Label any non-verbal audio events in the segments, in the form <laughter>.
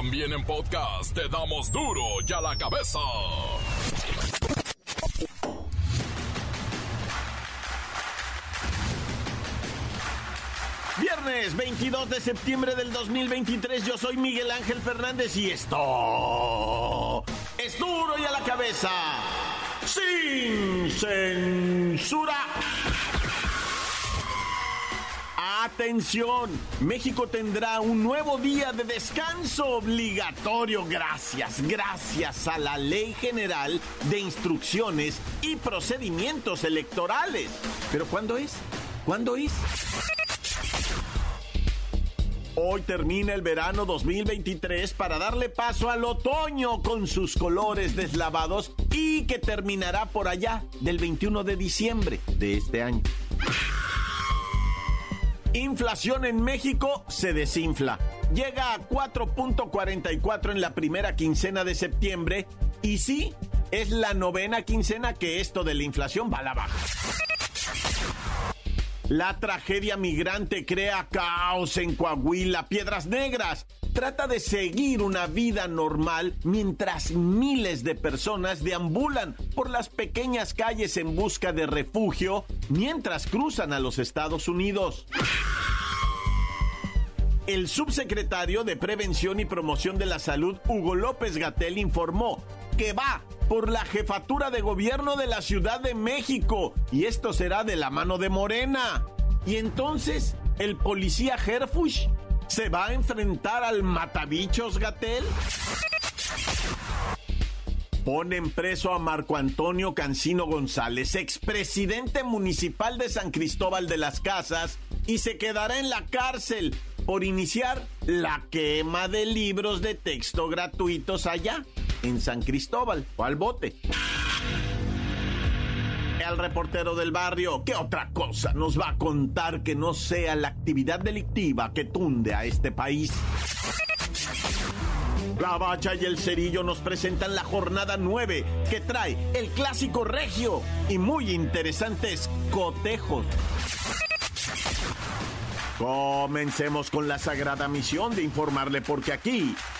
También en podcast te damos duro y a la cabeza. Viernes 22 de septiembre del 2023, yo soy Miguel Ángel Fernández y esto es duro y a la cabeza, sin censura. Atención, México tendrá un nuevo día de descanso obligatorio gracias, gracias a la Ley General de Instrucciones y Procedimientos Electorales. ¿Pero cuándo es? ¿Cuándo es? Hoy termina el verano 2023 para darle paso al otoño con sus colores deslavados y que terminará por allá del 21 de diciembre de este año. Inflación en México se desinfla. Llega a 4.44 en la primera quincena de septiembre y sí, es la novena quincena que esto de la inflación va a la baja. La tragedia migrante crea caos en Coahuila, Piedras Negras. Trata de seguir una vida normal mientras miles de personas deambulan por las pequeñas calles en busca de refugio mientras cruzan a los Estados Unidos. El subsecretario de Prevención y Promoción de la Salud, Hugo López Gatel, informó que va por la jefatura de gobierno de la Ciudad de México y esto será de la mano de Morena. Y entonces, el policía Herfush se va a enfrentar al matabichos Gatel. Ponen preso a Marco Antonio Cancino González, expresidente municipal de San Cristóbal de las Casas, y se quedará en la cárcel por iniciar la quema de libros de texto gratuitos allá, en San Cristóbal, o al bote. El reportero del barrio, ¿qué otra cosa nos va a contar que no sea la actividad delictiva que tunde a este país? La Bacha y el Cerillo nos presentan la jornada 9 que trae el clásico regio y muy interesantes cotejos. Comencemos con la sagrada misión de informarle porque aquí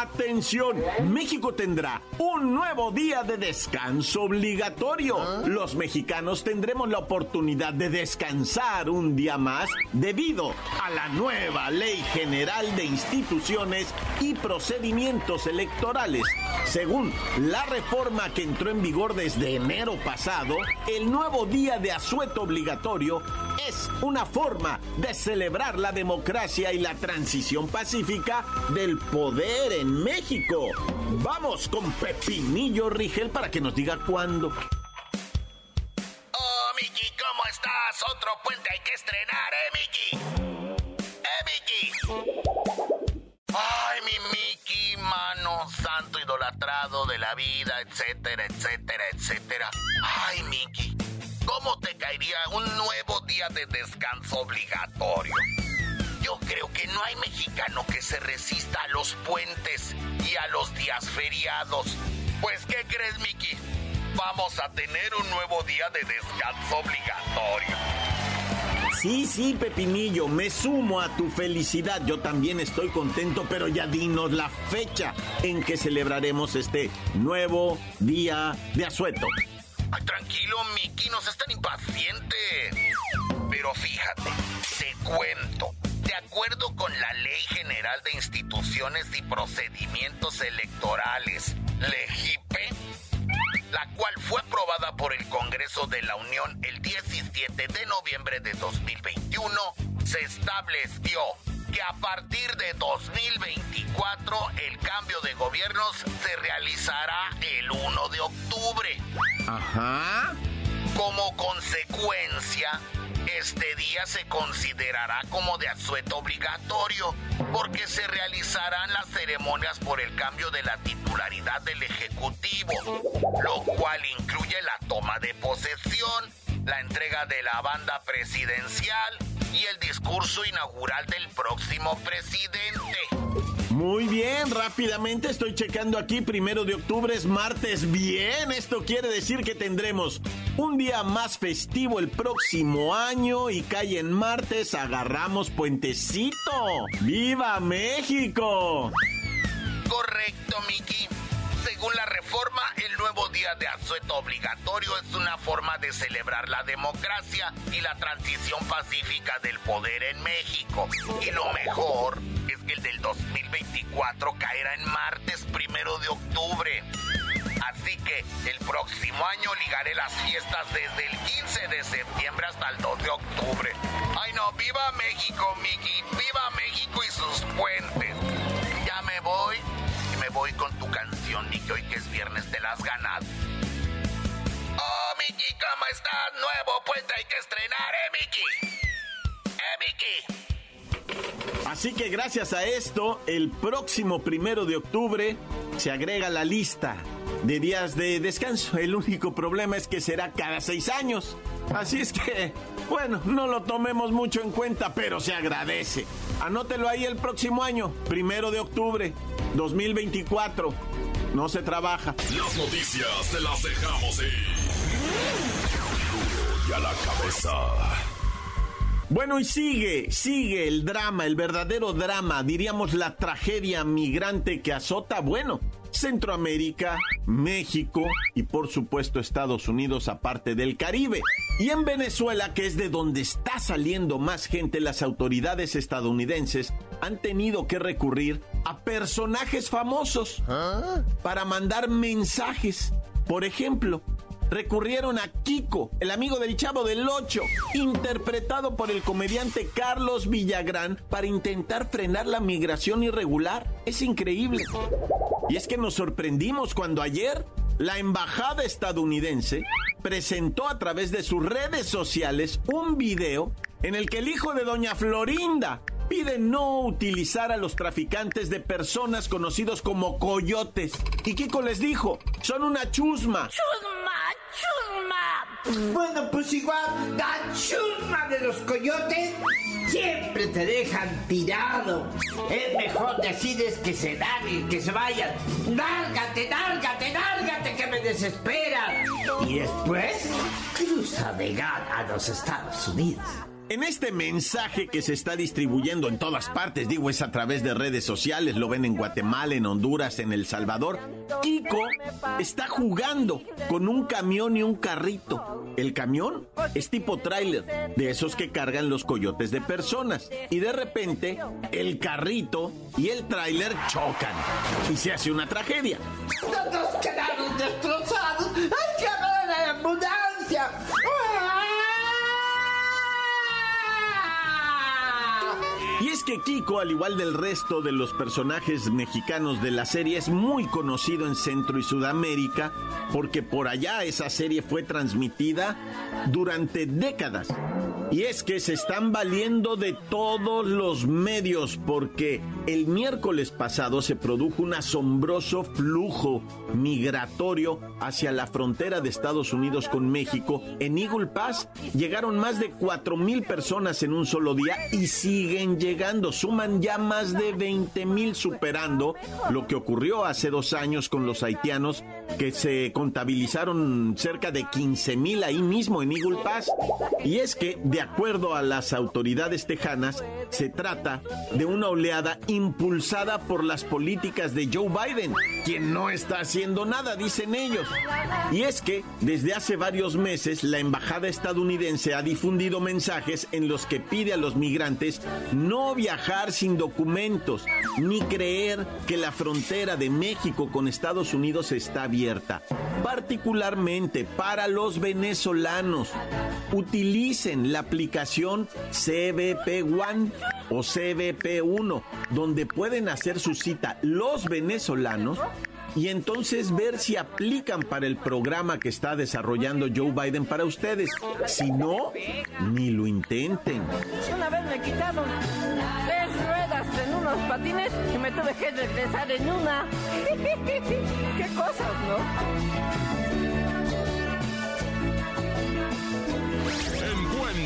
Atención, México tendrá un nuevo día de descanso obligatorio. Los mexicanos tendremos la oportunidad de descansar un día más debido a la nueva Ley General de Instituciones y Procedimientos Electorales. Según la reforma que entró en vigor desde enero pasado, el nuevo día de asueto obligatorio es una forma de celebrar la democracia y la transición pacífica del poder en México. Vamos con Pepinillo Rigel para que nos diga cuándo. Oh, Miki, ¿cómo estás? Otro puente hay que estrenar, ¿eh, Miki? ¿Eh, Miki? Ay, mi Miki, mano santo idolatrado de la vida, etcétera, etcétera, etcétera. Ay, Miki, ¿cómo te caería un nuevo día de descanso obligatorio? Yo creo que no hay mexicano que se resista a los puentes y a los días feriados. Pues, ¿qué crees, Miki? Vamos a tener un nuevo día de descanso obligatorio. Sí, sí, Pepinillo, me sumo a tu felicidad. Yo también estoy contento, pero ya dinos la fecha en que celebraremos este nuevo día de asueto. Ay, tranquilo, Miki, no seas tan impaciente. Pero fíjate, te cuento. De acuerdo con la Ley General de Instituciones y Procedimientos Electorales, LEGIPE, la cual fue aprobada por el Congreso de la Unión el 17 de noviembre de 2021, se estableció que a partir de 2024 el cambio de gobiernos se realizará el 1 de octubre. Ajá. Como consecuencia, este día se considerará como de asueto obligatorio porque se realizarán las ceremonias por el cambio de la titularidad del Ejecutivo, lo cual incluye la toma de posesión, la entrega de la banda presidencial y el discurso inaugural del próximo presidente. Muy bien, rápidamente estoy checando aquí, primero de octubre es martes. Bien, esto quiere decir que tendremos un día más festivo el próximo año y cae en martes, agarramos puentecito. ¡Viva México! Correcto, Miki. Según la reforma, el nuevo día de asueto obligatorio es una forma de celebrar la democracia y la transición pacífica del poder en México. Y lo mejor es que el del 2024 caerá en martes primero de octubre. Así que el próximo año ligaré las fiestas desde el 15 de septiembre hasta el 2 de octubre. Ay no, viva México, Miki, viva México y sus puentes. Ya me voy voy con tu canción, Miki, hoy que es viernes de las ganas. Oh, Miki, ¿cómo estás? Nuevo puente hay que estrenar, ¿eh, Miki? ¿Eh, Miki? Así que gracias a esto, el próximo primero de octubre se agrega la lista de días de descanso. El único problema es que será cada seis años. Así es que, bueno, no lo tomemos mucho en cuenta, pero se agradece. Anótelo ahí el próximo año, primero de octubre, 2024. No se trabaja. Las noticias te las dejamos ir. Y a la cabeza. Bueno, y sigue, sigue el drama, el verdadero drama, diríamos la tragedia migrante que azota, bueno, Centroamérica, México y por supuesto Estados Unidos aparte del Caribe. Y en Venezuela, que es de donde está saliendo más gente, las autoridades estadounidenses han tenido que recurrir a personajes famosos para mandar mensajes. Por ejemplo, recurrieron a Kiko, el amigo del Chavo del Ocho, interpretado por el comediante Carlos Villagrán para intentar frenar la migración irregular. Es increíble. Y es que nos sorprendimos cuando ayer la embajada estadounidense presentó a través de sus redes sociales un video en el que el hijo de doña Florinda pide no utilizar a los traficantes de personas conocidos como coyotes. Y Kiko les dijo, son una chusma. Bueno, pues igual, la chusma de los coyotes siempre te dejan tirado. Es mejor decirles que se larguen, que se vayan. Lárgate, lárgate, lárgate, que me desesperan. Y después, cruza de a los Estados Unidos. En este mensaje que se está distribuyendo en todas partes, digo, es a través de redes sociales, lo ven en Guatemala, en Honduras, en El Salvador, Kiko está jugando con un camión y un carrito. El camión es tipo tráiler, de esos que cargan los coyotes de personas. Y de repente, el carrito y el tráiler chocan. Y se hace una tragedia. Destrozados. ¡Hay que Kiko, al igual del resto de los personajes mexicanos de la serie, es muy conocido en Centro y Sudamérica porque por allá esa serie fue transmitida durante décadas. Y es que se están valiendo de todos los medios porque el miércoles pasado se produjo un asombroso flujo migratorio hacia la frontera de Estados Unidos con México. En Eagle Pass llegaron más de 4 mil personas en un solo día y siguen llegando. Suman ya más de 20 mil superando lo que ocurrió hace dos años con los haitianos que se contabilizaron cerca de 15 mil ahí mismo en Eagle Pass. Y es que de acuerdo a las autoridades tejanas, se trata de una oleada impulsada por las políticas de Joe Biden, quien no está haciendo nada, dicen ellos. Y es que desde hace varios meses la embajada estadounidense ha difundido mensajes en los que pide a los migrantes no viajar sin documentos, ni creer que la frontera de México con Estados Unidos está abierta, particularmente para los venezolanos. Utilicen la aplicación CBP One o CBP 1, donde pueden hacer su cita los venezolanos y entonces ver si aplican para el programa que está desarrollando Joe Biden para ustedes. Si no, ni lo intenten. Una vez me quitaron tres ruedas en unos patines y me tuve que regresar en una. <laughs> ¿Qué cosas, no?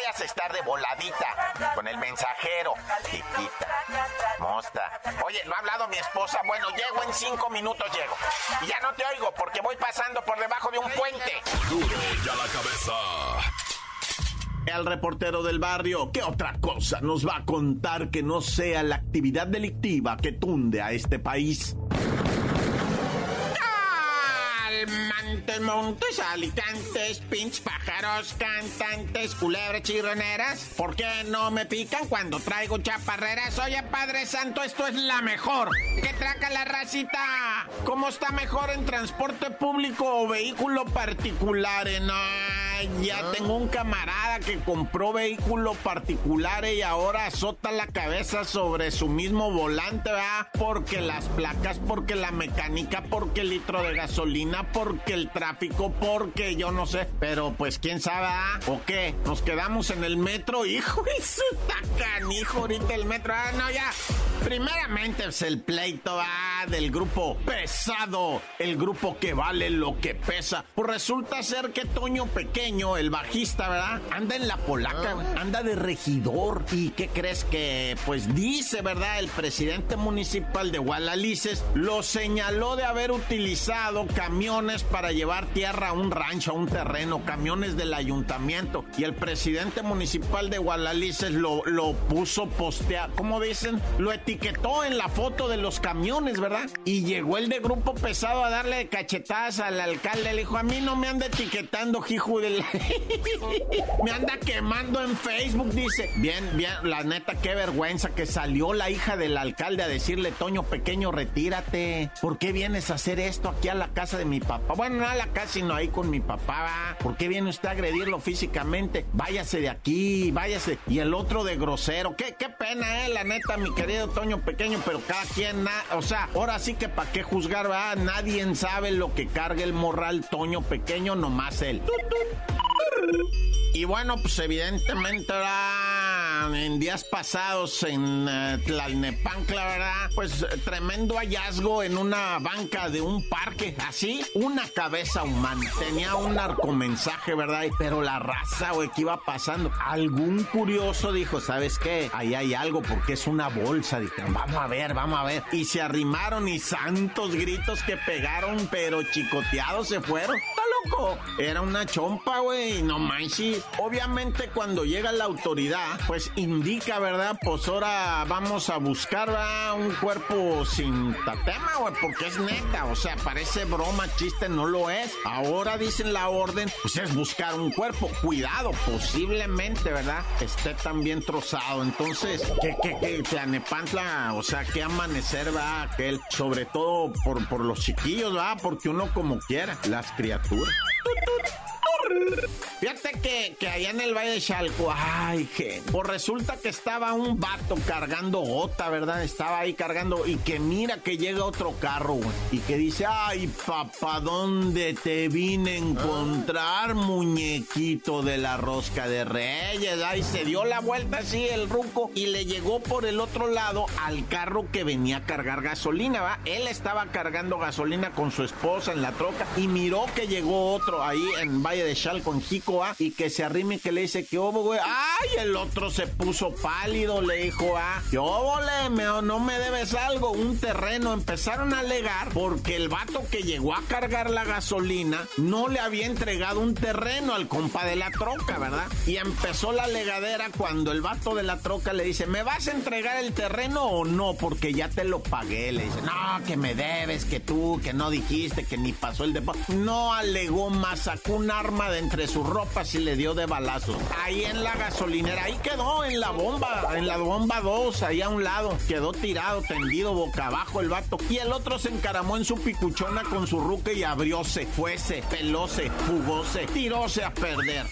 vayas a estar de voladita con el mensajero, chiquita. Mosta. Oye, ¿no ha hablado mi esposa? Bueno, llego en cinco minutos, llego. Y ya no te oigo porque voy pasando por debajo de un puente. Duro y a la cabeza. El reportero del barrio, ¿qué otra cosa nos va a contar que no sea la actividad delictiva que tunde a este país? Montes, montes, alicantes, pinch pájaros, cantantes, culebras chirroneras. ¿Por qué no me pican cuando traigo chaparreras? Oye, Padre Santo, esto es la mejor. ¿Qué traca la racita? ¿Cómo está mejor en transporte público o vehículo particular? No, ya tengo un camarada que compró vehículo particular y ahora azota la cabeza sobre su mismo volante, ¿verdad? Porque las placas, porque la mecánica, porque el litro de gasolina, porque el tráfico, porque yo no sé. Pero pues quién sabe, ¿ah? ¿O qué? Nos quedamos en el metro, <laughs> hijo, eso está canijo ahorita el metro. Ah, no, ya. Primeramente es el pleito ah, del grupo pesado, el grupo que vale lo que pesa. Pues resulta ser que Toño Pequeño, el bajista, ¿verdad? Anda en la polaca, anda de regidor. ¿Y qué crees que, pues dice, ¿verdad? El presidente municipal de Gualalices lo señaló de haber utilizado camiones para llevar tierra a un rancho, a un terreno, camiones del ayuntamiento. Y el presidente municipal de Gualalices lo, lo puso postear, ¿cómo dicen? Lo etiquetó en la foto de los camiones, ¿verdad? Y llegó el de grupo pesado a darle cachetadas al alcalde. Le dijo, a mí no me anda etiquetando, hijo del... <laughs> me anda quemando en Facebook, dice. Bien, bien, la neta, qué vergüenza que salió la hija del alcalde a decirle, Toño Pequeño, retírate. ¿Por qué vienes a hacer esto aquí a la casa de mi papá? Bueno, no a la casa, sino ahí con mi papá. ¿Por qué viene usted a agredirlo físicamente? Váyase de aquí, váyase. Y el otro de grosero. Qué, qué pena, eh, la neta, mi querido Toño Pequeño, pero cada quien, na- o sea, ahora sí que para qué juzgar, ¿va? Nadie sabe lo que carga el morral Toño Pequeño, nomás él. Y bueno, pues evidentemente ¿verdad? en días pasados en eh, Tlalnepantla, ¿verdad? Pues tremendo hallazgo en una banca de un parque, así, una cabeza humana. Tenía un narcomensaje, ¿verdad? Pero la raza, güey, que iba pasando. Algún curioso dijo, ¿sabes qué? Ahí hay algo porque es una bolsa. Dijeron, vamos a ver, vamos a ver. Y se arrimaron y santos gritos que pegaron, pero chicoteados se fueron. Era una chompa, güey, no manches. Obviamente cuando llega la autoridad, pues indica, ¿verdad? Pues ahora vamos a buscar ¿verdad? un cuerpo sin tatema, güey, porque es neta, o sea, parece broma, chiste, no lo es. Ahora dicen la orden, pues es buscar un cuerpo. Cuidado, posiblemente, ¿verdad? Esté también trozado. Entonces, ¿qué, qué, qué? Tlanepantla, o sea, qué amanecer va aquel, sobre todo por, por los chiquillos, ¿verdad? Porque uno como quiera, las criaturas. Thank <laughs> you. Fíjate que, que allá en el Valle de Chalco, ay, que, pues resulta que estaba un vato cargando gota, ¿verdad? Estaba ahí cargando y que mira que llega otro carro, güey, y que dice, ay, papá, ¿dónde te vine a encontrar, muñequito de la rosca de reyes? Ay, se dio la vuelta así el ruco y le llegó por el otro lado al carro que venía a cargar gasolina, ¿va? Él estaba cargando gasolina con su esposa en la troca y miró que llegó otro ahí en Valle de Chalco, en Jicoa, y que se arrime y que le dice, ¿qué hubo, güey? ¡Ay! El otro se puso pálido, le dijo, ah, ¿qué hubo, le? No me debes algo, un terreno. Empezaron a alegar porque el vato que llegó a cargar la gasolina no le había entregado un terreno al compa de la troca, ¿verdad? Y empezó la legadera cuando el vato de la troca le dice, ¿me vas a entregar el terreno o no? Porque ya te lo pagué. Le dice, no, que me debes, que tú, que no dijiste, que ni pasó el depósito. No alegó más, sacó un arma de entre sus ropas y le dio de balazo. Ahí en la gasolinera, ahí quedó, en la bomba, en la bomba 2, ahí a un lado. Quedó tirado, tendido, boca abajo el vato. Y el otro se encaramó en su picuchona con su ruque y abrióse, fuese, pelóse, jugóse, tiróse a perder.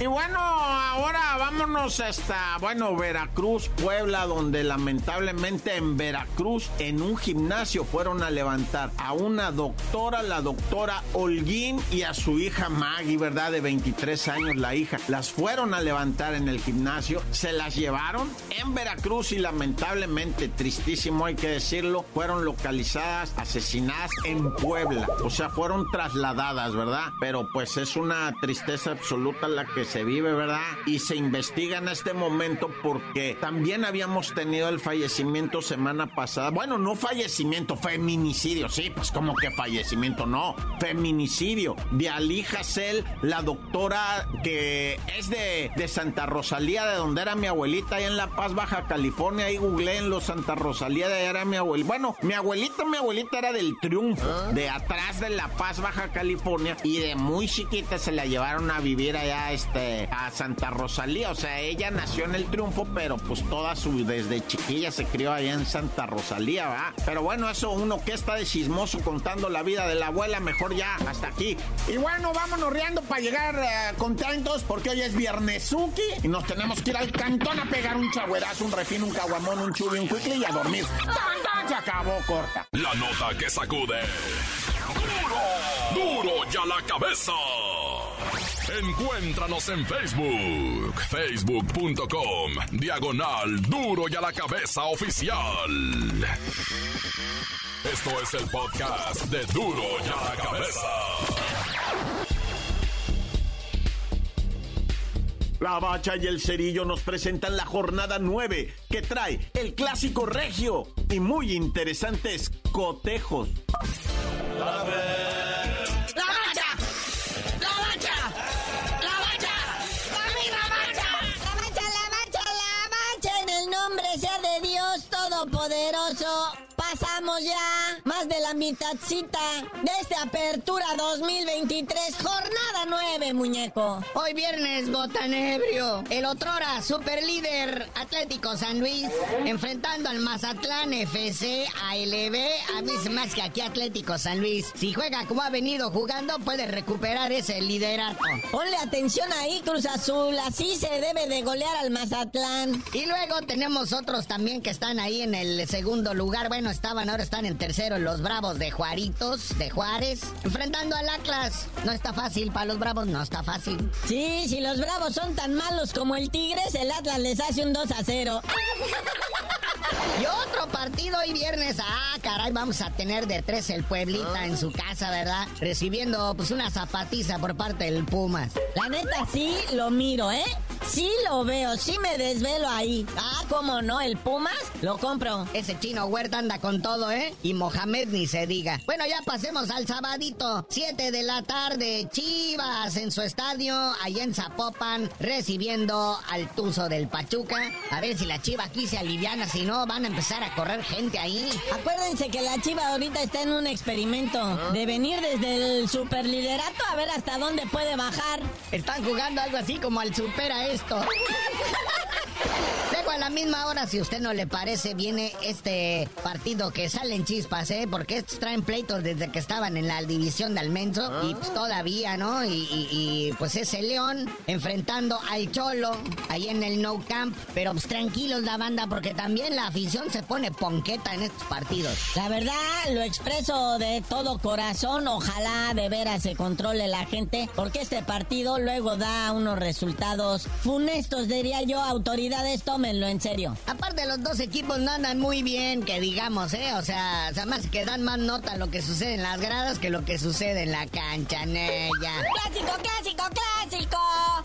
Y bueno, ahora vámonos hasta, bueno, Veracruz, Puebla, donde lamentablemente en Veracruz, en un gimnasio, fueron a levantar a una doctora, la doctora Holguín, y a su hija Maggie, ¿verdad? De 23 años, la hija. Las fueron a levantar en el gimnasio, se las llevaron en Veracruz y lamentablemente, tristísimo hay que decirlo, fueron localizadas, asesinadas en Puebla. O sea, fueron trasladadas, ¿verdad? Pero pues es una tristeza absoluta la que se vive, ¿verdad? Y se investiga en este momento porque también habíamos tenido el fallecimiento semana pasada. Bueno, no fallecimiento, feminicidio. Sí, pues como que fallecimiento, no. Feminicidio de Ali Hassel, la doctora que es de, de Santa Rosalía, de donde era mi abuelita, ahí en La Paz, Baja California. Ahí googleé en los Santa Rosalía, de ahí era mi abuelita. Bueno, mi abuelita, mi abuelita era del Triunfo, de atrás de La Paz, Baja California. Y de muy chiquita se la llevaron a vivir allá este, a Santa Rosalía. O sea, ella nació en el Triunfo, pero pues toda su, desde chiquilla se crió allá en Santa Rosalía, ¿va? Pero bueno, eso uno que está de chismoso contando la vida de la abuela, mejor ya, hasta aquí. Y bueno, vámonos riendo para llegar eh, contentos, porque hoy es Viernesuki y nos tenemos que ir al cantón a pegar un chagüerazo, un refín, un caguamón, un chubi, un quickly y a dormir. Se acabó, corta. La nota que sacude. ¡Duro! ¡Duro ya la cabeza! Encuéntranos en Facebook, facebook.com, diagonal Duro y a la cabeza oficial. Esto es el podcast de Duro y a la cabeza. La Bacha y el Cerillo nos presentan la jornada 9 que trae el clásico regio y muy interesantes cotejos. ¡La poder Más de esta apertura 2023, jornada 9, muñeco. Hoy viernes, botanebrio. El otrora superlíder Atlético San Luis enfrentando al Mazatlán FC ALB. A mí se hace que aquí Atlético San Luis, si juega como ha venido jugando, puede recuperar ese liderato. Ponle atención ahí, Cruz Azul, así se debe de golear al Mazatlán. Y luego tenemos otros también que están ahí en el segundo lugar. Bueno, estaban, ahora están en tercero los Bravos de Juaritos, de Juárez, enfrentando al Atlas. No está fácil para los Bravos, no está fácil. Sí, si los bravos son tan malos como el Tigres, el Atlas les hace un 2 a 0. Y otro partido hoy viernes. Ah, caray, vamos a tener de tres el Pueblita en su casa, ¿verdad? Recibiendo pues una zapatiza por parte del Pumas. La neta sí lo miro, ¿eh? Sí lo veo, sí me desvelo ahí. Ah, cómo no, el Pumas lo compro. Ese chino Huerta anda con todo, ¿eh? Y Mohamed ni se diga. Bueno, ya pasemos al sabadito. 7 de la tarde, Chivas en su estadio, allá en Zapopan, recibiendo al Tuzo del Pachuca. A ver si la Chiva aquí se aliviana, si no, van a empezar a correr gente ahí. Acuérdense que la Chiva ahorita está en un experimento de venir desde el superliderato a ver hasta dónde puede bajar. Están jugando algo así como al supera esto. Luego a a la misma hora, si usted no le parece, viene este partido que salen chispas, ¿eh? Porque estos traen pleitos desde que estaban en la división de Almenso y pues todavía, ¿no? Y, pues es el León enfrentando al Cholo ahí en el No Camp. Pero pues tranquilos la banda porque también la afición se pone ponqueta en estos partidos. La verdad, lo expreso de todo corazón. Ojalá de veras se controle la gente porque este partido luego da unos resultados funestos, diría yo. Autoridades, tómenlo en serio. Aparte, los dos equipos no andan muy bien, que digamos, ¿eh? O sea, más que dan más nota lo que sucede en las gradas que lo que sucede en la cancha, Nella. ¡Clásico, clásico, clásico!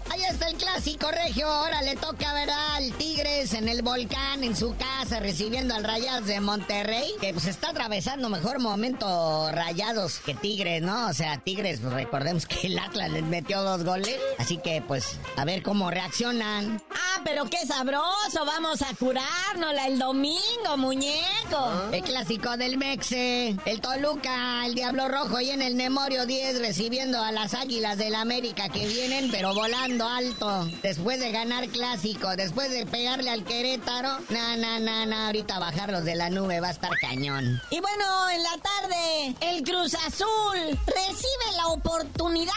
Ahí está el clásico regio. Ahora le toca ver al Tigres en el volcán, en su casa, recibiendo al Rayados de Monterrey, que pues está atravesando mejor momento Rayados que Tigres, ¿no? O sea, Tigres, pues recordemos que el Atlas les metió dos goles. Así que, pues, a ver cómo reaccionan. Ah, pero qué sabroso. Vamos a curárnosla el domingo, muñeco. El clásico del Mexe. El Toluca, el Diablo Rojo y en el Nemorio 10 recibiendo a las Águilas del América que vienen, pero volando alto. Después de ganar clásico, después de pegarle al Querétaro. Na, na, na, na. Ahorita bajarlos de la nube va a estar cañón. Y bueno, en la tarde, el Cruz Azul recibe la oportunidad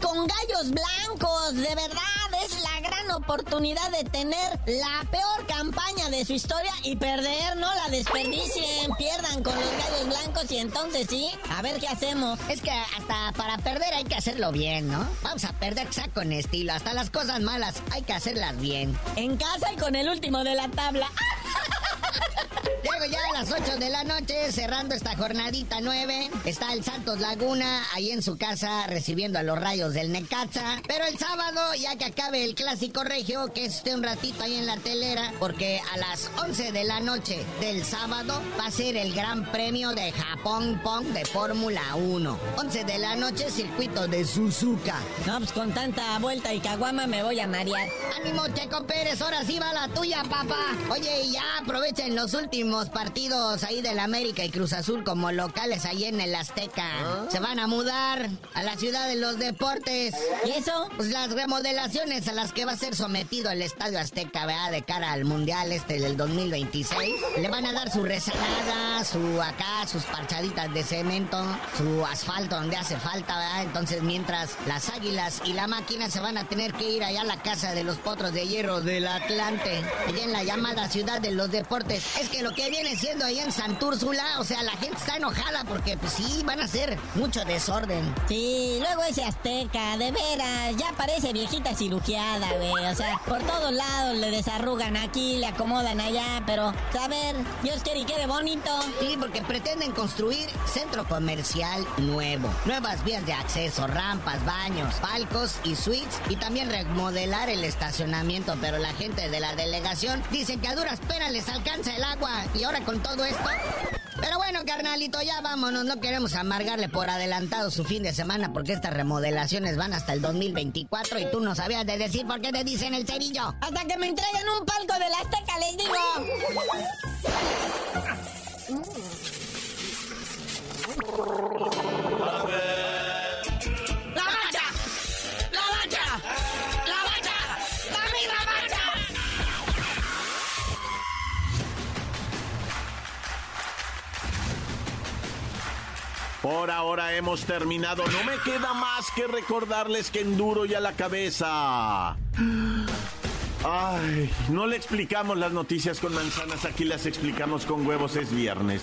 con gallos blancos. De verdad, es la gran oportunidad de tener la peor campaña de su historia y perder, no la desperdicien, pierdan con los gallos blancos y entonces sí, a ver qué hacemos. Es que hasta para perder hay que hacerlo bien, ¿no? Vamos a perder con estilo, hasta las cosas malas hay que hacerlas bien. En casa y con el último de la tabla. <laughs> Llego ya a las 8 de la noche, cerrando esta jornadita 9. Está el Santos Laguna ahí en su casa recibiendo a los rayos del Necaxa. Pero el sábado, ya que acabe el clásico regio, que esté un ratito ahí en la telera, porque a las 11 de la noche del sábado va a ser el Gran Premio de Japón Pong de Fórmula 1. 11 de la noche, circuito de Suzuka. No, pues con tanta vuelta y caguama me voy a marear. Ánimo, Checo Pérez, ahora sí va la tuya, papá. Oye, ya aprovechen los últimos partidos ahí del América y Cruz Azul como locales ahí en el Azteca. ¿Ah? Se van a mudar a la ciudad de los deportes. ¿Y eso? Pues las remodelaciones a las que va a ser sometido el Estadio Azteca, ¿verdad? De cara al Mundial este del 2026. Le van a dar su rezagada, su acá, sus parchaditas de cemento, su asfalto donde hace falta, ¿verdad? Entonces mientras las águilas y la máquina se van a tener que ir allá a la casa de los potros de hierro del Atlante, allá en la llamada ciudad de los deportes. Es que lo que viene siendo ahí en Santúrsula, o sea, la gente está enojada porque pues sí, van a hacer mucho desorden. Sí, luego ese Azteca, de veras, ya parece viejita cirugiada, güey. O sea, por todos lados le desarrugan aquí, le acomodan allá, pero, a ver, Dios quiere y quede bonito. Sí, porque pretenden construir centro comercial nuevo, nuevas vías de acceso, rampas, baños, palcos y suites, y también remodelar el estacionamiento, pero la gente de la delegación dice que a duras penas les alcanza el agua y ahora con todo esto. Pero bueno, carnalito, ya vámonos. No queremos amargarle por adelantado su fin de semana porque estas remodelaciones van hasta el 2024 y tú no sabías de decir por qué te dicen el cerillo. Hasta que me entreguen un palco de la Azteca, les digo. Por ahora hemos terminado. No me queda más que recordarles que enduro ya la cabeza. Ay, no le explicamos las noticias con manzanas, aquí las explicamos con huevos, es viernes.